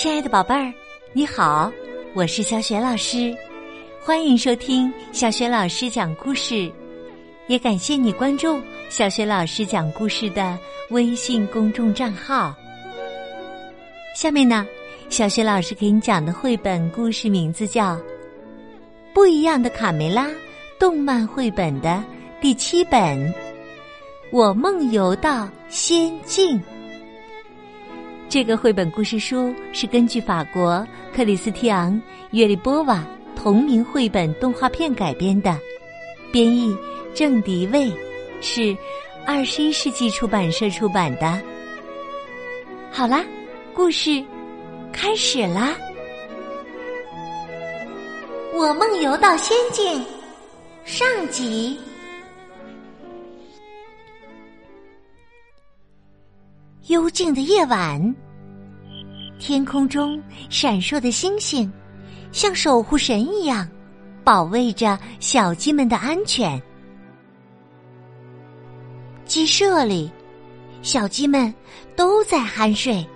亲爱的宝贝儿，你好，我是小雪老师，欢迎收听小雪老师讲故事，也感谢你关注小雪老师讲故事的微信公众账号。下面呢，小雪老师给你讲的绘本故事名字叫《不一样的卡梅拉》动漫绘本的第七本《我梦游到仙境》。这个绘本故事书是根据法国克里斯蒂昂·约利波瓦同名绘本动画片改编的，编译郑迪卫，是二十一世纪出版社出版的。好啦，故事开始啦！我梦游到仙境上集。幽静的夜晚，天空中闪烁的星星，像守护神一样，保卫着小鸡们的安全。鸡舍里，小鸡们都在酣睡，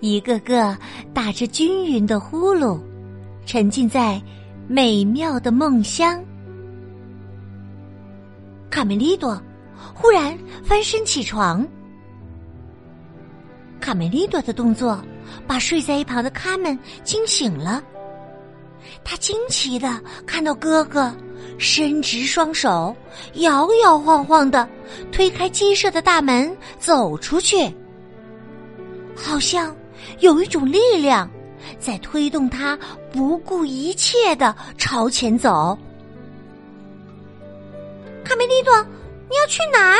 一个个打着均匀的呼噜，沉浸在美妙的梦乡。卡梅利多忽然翻身起床。卡梅利多的动作把睡在一旁的卡门惊醒了。他惊奇的看到哥哥伸直双手，摇摇晃晃的推开鸡舍的大门走出去，好像有一种力量在推动他不顾一切的朝前走。卡梅利多，你要去哪儿？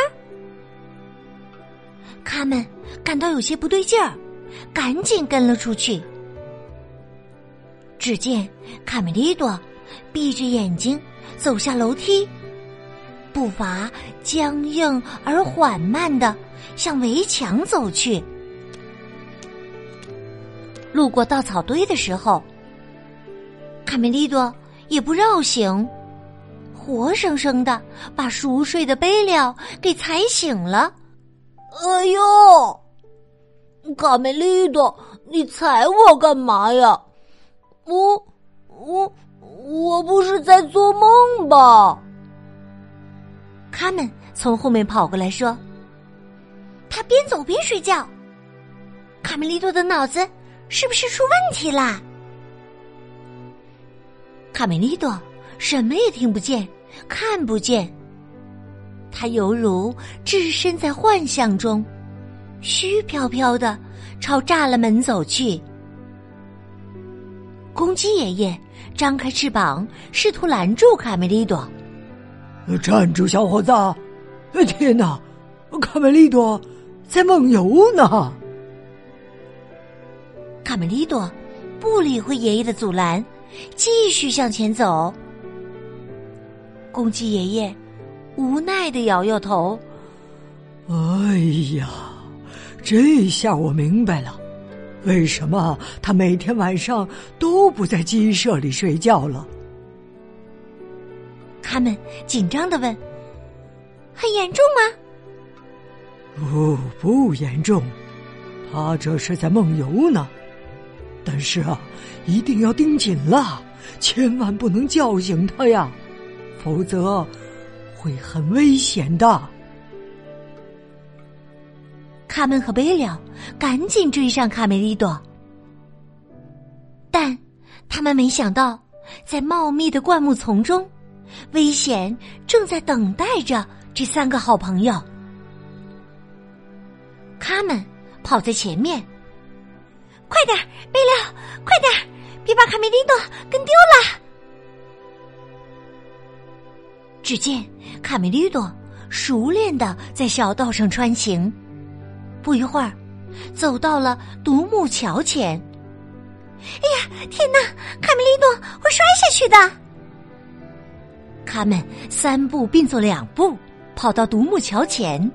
卡门感到有些不对劲儿，赶紧跟了出去。只见卡梅利多闭着眼睛走下楼梯，步伐僵硬而缓慢的向围墙走去。路过稻草堆的时候，卡梅利多也不绕行，活生生的把熟睡的贝利给踩醒了。哎呦，卡梅利多，你踩我干嘛呀？我我我不是在做梦吧？他们从后面跑过来说：“他边走边睡觉。”卡梅利多的脑子是不是出问题啦？卡梅利多什么也听不见，看不见。他犹如置身在幻象中，虚飘飘的朝栅栏门走去。公鸡爷爷张开翅膀，试图拦住卡梅利多。站住，小伙子！天哪，卡梅利多在梦游呢！卡梅利多不理会爷爷的阻拦，继续向前走。公鸡爷爷。无奈的摇摇头。哎呀，这下我明白了，为什么他每天晚上都不在鸡舍里睡觉了。他们紧张的问：“很严重吗？”“不，不严重，他这是在梦游呢。但是啊，一定要盯紧了，千万不能叫醒他呀，否则……”会很危险的。卡门和贝利赶紧追上卡梅利多，但他们没想到，在茂密的灌木丛中，危险正在等待着这三个好朋友。他们跑在前面，快点，贝利，快点，别把卡梅利多跟丢了。只见卡梅利多熟练的在小道上穿行，不一会儿，走到了独木桥前。哎呀，天哪！卡梅利多会摔下去的。他们三步并作两步跑到独木桥前，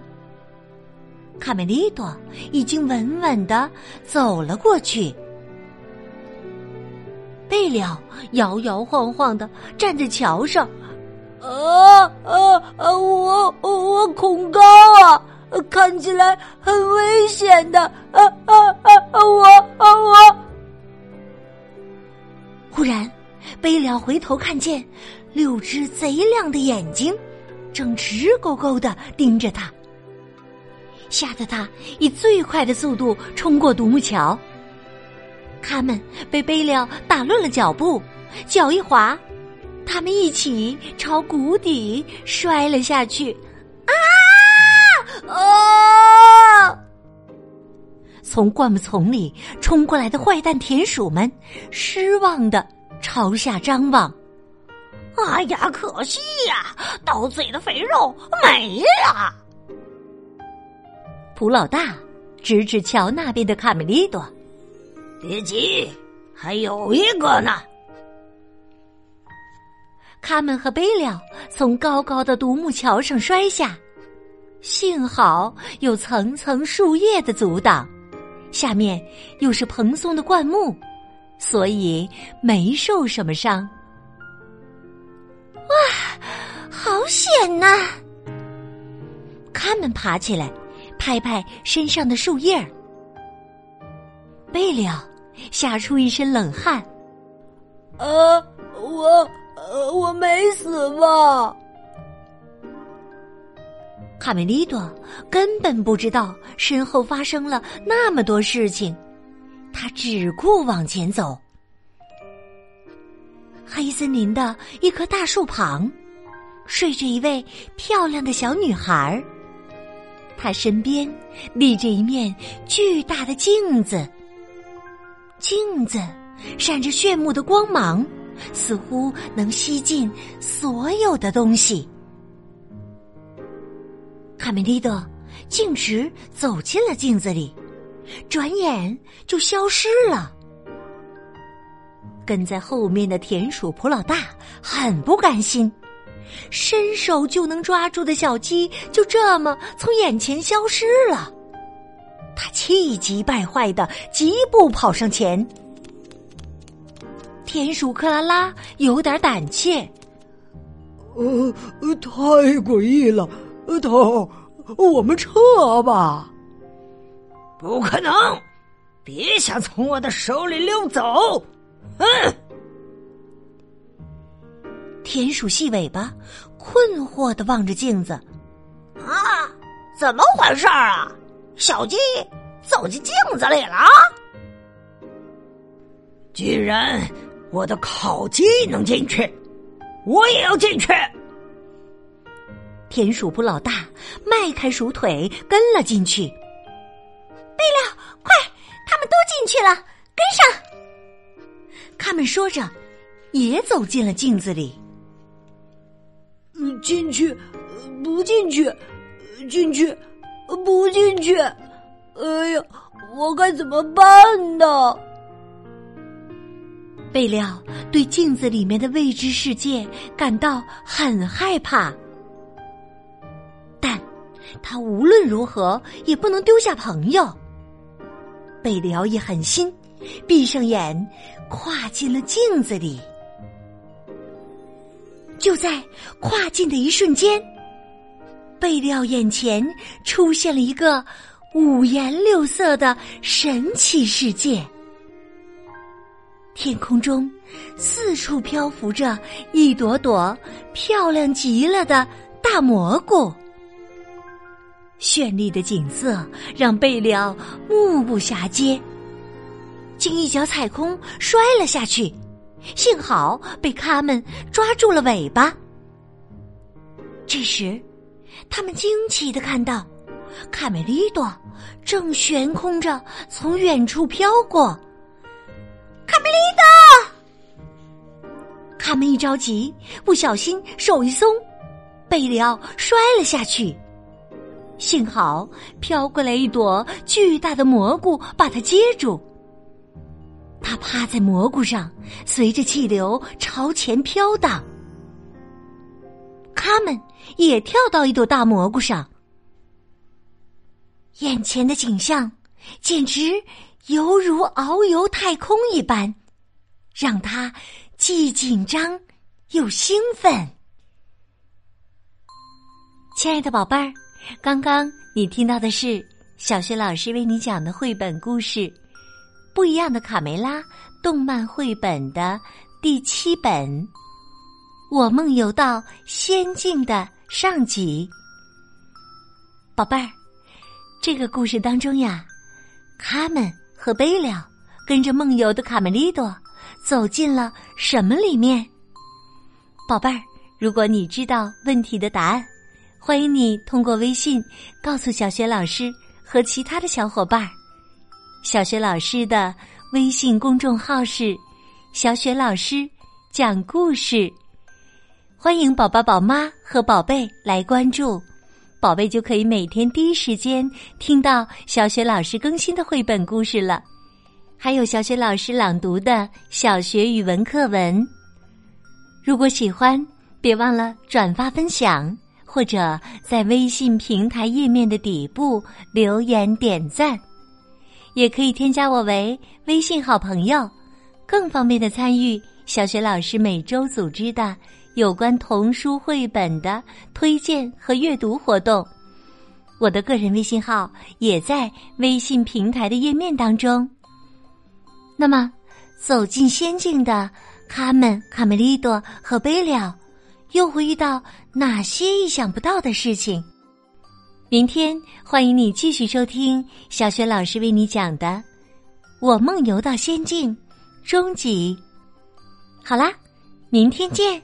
卡梅利多已经稳稳的走了过去。贝了摇摇晃晃的站在桥上。啊啊啊！我我恐高啊！看起来很危险的。啊啊啊！我啊我！忽然，贝了回头看见六只贼亮的眼睛，正直勾勾的盯着他，吓得他以最快的速度冲过独木桥。他们被贝了打乱了脚步，脚一滑，他们一起朝谷底摔了下去。啊从灌木丛里冲过来的坏蛋田鼠们失望的朝下张望。哎呀，可惜呀，刀嘴的肥肉没了。普老大指指桥那边的卡梅利多。别急，还有一个呢。卡门和贝了从高高的独木桥上摔下，幸好有层层树叶的阻挡，下面又是蓬松的灌木，所以没受什么伤。哇，好险呐！他们爬起来，拍拍身上的树叶儿。贝了。吓出一身冷汗，呃，我呃我没死吧？卡梅利多根本不知道身后发生了那么多事情，他只顾往前走。黑森林的一棵大树旁，睡着一位漂亮的小女孩，她身边立着一面巨大的镜子。镜子闪着炫目的光芒，似乎能吸进所有的东西。卡梅利多径直走进了镜子里，转眼就消失了。跟在后面的田鼠普老大很不甘心，伸手就能抓住的小鸡就这么从眼前消失了。他气急败坏的疾步跑上前，田鼠克拉拉有点胆怯，呃，太诡异了，头，我们撤吧。不可能，别想从我的手里溜走！哼！田鼠细尾巴困惑的望着镜子，啊，怎么回事啊？小鸡走进镜子里了，居然我的烤鸡能进去，我也要进去。田鼠部老大迈开鼠腿跟了进去。贝料，快，他们都进去了，跟上。他们说着，也走进了镜子里。进去，不进去，进去。不进去！哎呀，我该怎么办呢？贝料对镜子里面的未知世界感到很害怕，但他无论如何也不能丢下朋友。贝里奥一狠心，闭上眼，跨进了镜子里。就在跨进的一瞬间。贝利奥眼前出现了一个五颜六色的神奇世界，天空中四处漂浮着一朵朵漂亮极了的大蘑菇，绚丽的景色让贝利奥目不暇接，竟一脚踩空摔了下去，幸好被他们抓住了尾巴。这时。他们惊奇的看到，卡梅利多正悬空着从远处飘过。卡梅利多，他们一着急，不小心手一松，贝里奥摔了下去。幸好飘过来一朵巨大的蘑菇把它接住，他趴在蘑菇上，随着气流朝前飘荡。他们也跳到一朵大蘑菇上，眼前的景象简直犹如遨游太空一般，让他既紧张又兴奋。亲爱的宝贝儿，刚刚你听到的是小学老师为你讲的绘本故事《不一样的卡梅拉》动漫绘本的第七本《我梦游到仙境》的上集。宝贝儿，这个故事当中呀，卡门和贝了跟着梦游的卡梅利多走进了什么里面？宝贝儿，如果你知道问题的答案。欢迎你通过微信告诉小雪老师和其他的小伙伴儿。小雪老师的微信公众号是“小雪老师讲故事”，欢迎宝宝、宝妈和宝贝来关注，宝贝就可以每天第一时间听到小雪老师更新的绘本故事了，还有小雪老师朗读的小学语文课文。如果喜欢，别忘了转发分享。或者在微信平台页面的底部留言点赞，也可以添加我为微信好朋友，更方便的参与小学老师每周组织的有关童书绘本的推荐和阅读活动。我的个人微信号也在微信平台的页面当中。那么，走进仙境的卡门、卡梅利多和贝了。又会遇到哪些意想不到的事情？明天欢迎你继续收听小雪老师为你讲的《我梦游到仙境》终极。好啦，明天见。